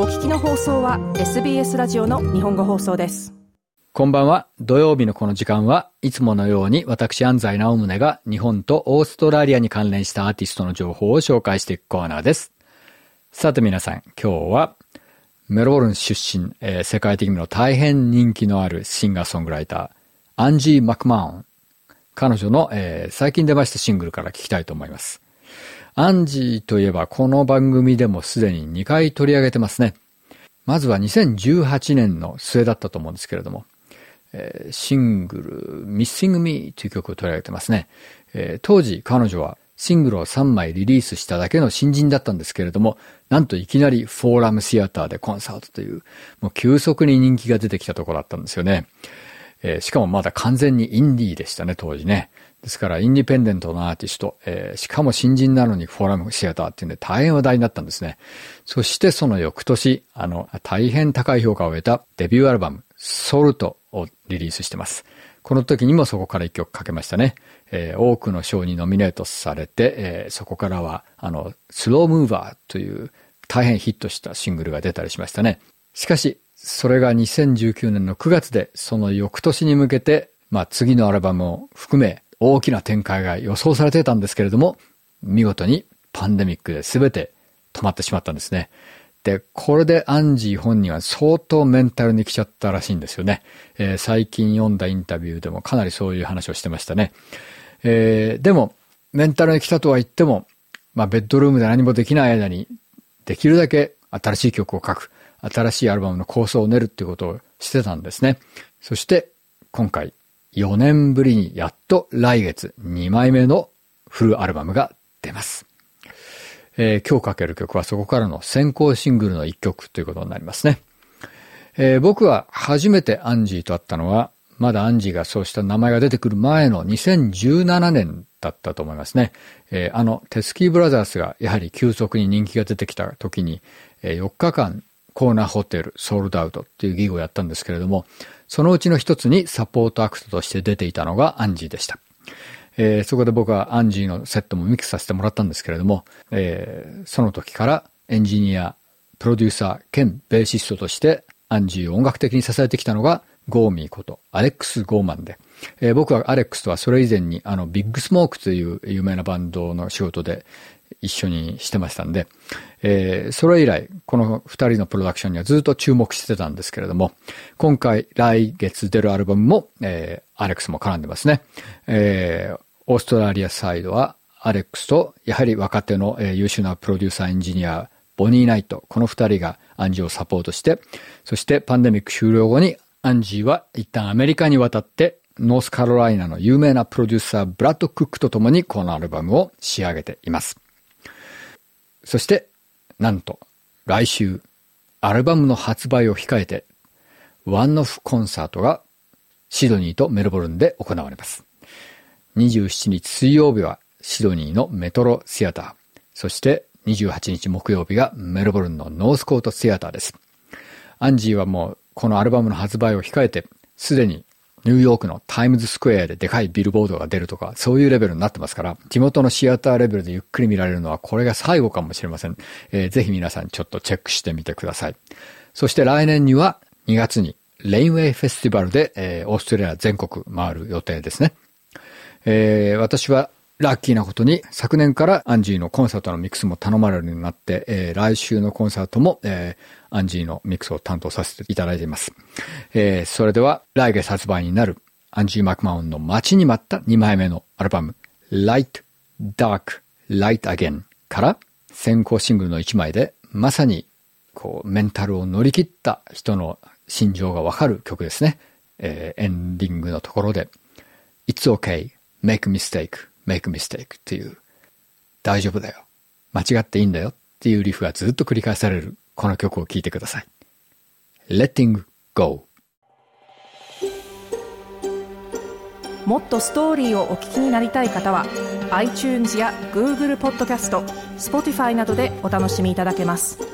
お聞きの放送は SBS ラジオの日本語放送ですこんばんは。土曜日のこの時間はいつものように私安西直宗が日本とオーストラリアに関連したアーティストの情報を紹介していくコーナーです。さて皆さん、今日はメロボルン出身、えー、世界的にも大変人気のあるシンガーソングライター、アンジー・マクマーン。彼女の、えー、最近出ましたシングルから聞きたいと思います。アンジーといえばこの番組でもすでに2回取り上げてますね。まずは2018年の末だったと思うんですけれども、えー、シングル Missing Me という曲を取り上げてますね。えー、当時彼女はシングルを3枚リリースしただけの新人だったんですけれども、なんといきなりフォーラムシアターでコンサートという、もう急速に人気が出てきたところだったんですよね。えー、しかもまだ完全にインディーでしたね、当時ね。ですから、インディペンデントのアーティスト、えー、しかも新人なのにフォーラムシアターっていうんで大変話題になったんですね。そしてその翌年、あの、大変高い評価を得たデビューアルバム、ソルトをリリースしてます。この時にもそこから一曲かけましたね。えー、多くの賞にノミネートされて、えー、そこからは、あの、スロームーバーという大変ヒットしたシングルが出たりしましたね。しかし、それが2019年の9月で、その翌年に向けて、まあ次のアルバムを含め、大きな展開が予想されていたんですけれども、見事にパンデミックで全て止まってしまったんですね。で、これでアンジー本人は相当メンタルに来ちゃったらしいんですよね。えー、最近読んだインタビューでもかなりそういう話をしてましたね。えー、でも、メンタルに来たとは言っても、まあ、ベッドルームで何もできない間に、できるだけ新しい曲を書く、新しいアルバムの構想を練るっていうことをしてたんですね。そして、今回、4年ぶりにやっと来月2枚目のフルアルバムが出ます。えー、今日かける曲はそこからの先行シングルの一曲ということになりますね。えー、僕は初めてアンジーと会ったのは、まだアンジーがそうした名前が出てくる前の2017年だったと思いますね。えー、あの、テスキーブラザースがやはり急速に人気が出てきた時に、え、4日間コーナーホテルソールドアウトっていうギグをやったんですけれども、そのうちの一つにサポートアクトとして出ていたのがアンジーでした。えー、そこで僕はアンジーのセットもミックスさせてもらったんですけれども、えー、その時からエンジニア、プロデューサー兼ベーシストとしてアンジーを音楽的に支えてきたのがゴーミーことアレックス・ゴーマンで、えー、僕はアレックスとはそれ以前にあのビッグスモークという有名なバンドの仕事で一緒にしてましたんで、えー、それ以来、この二人のプロダクションにはずっと注目してたんですけれども、今回来月出るアルバムも、えー、アレックスも絡んでますね。えー、オーストラリアサイドはアレックスと、やはり若手の、えー、優秀なプロデューサーエンジニア、ボニー・ナイト、この二人がアンジーをサポートして、そしてパンデミック終了後にアンジーは一旦アメリカに渡ってノースカロライナの有名なプロデューサーブラッド・クックと共にこのアルバムを仕上げています。そして、なんと、来週、アルバムの発売を控えて、ワンオフコンサートがシドニーとメルボルンで行われます。27日水曜日はシドニーのメトロシアター、そして28日木曜日がメルボルンのノースコートシアターです。アンジーはもうこのアルバムの発売を控えて、すでにニューヨークのタイムズスクエアででかいビルボードが出るとか、そういうレベルになってますから、地元のシアターレベルでゆっくり見られるのはこれが最後かもしれません。えー、ぜひ皆さんちょっとチェックしてみてください。そして来年には2月にレインウェイフェスティバルで、えー、オーストラリア全国回る予定ですね。えー、私はラッキーなことに、昨年からアンジーのコンサートのミックスも頼まれるようになって、えー、来週のコンサートも、えー、アンジーのミックスを担当させていただいています。えー、それでは、来月発売になるアンジー・マクマウンの待ちに待った2枚目のアルバム、Light, Dark, Light Again から先行シングルの1枚で、まさに、こう、メンタルを乗り切った人の心情がわかる曲ですね。えー、エンディングのところで、It's okay, make mistake, make mistake っていう、大丈夫だよ。間違っていいんだよっていうリフがずっと繰り返されるこの曲を聴いてください。Letting Go もっとストーリーをお聞きになりたい方は iTunes や Google ポッドキャスト Spotify などでお楽しみいただけます。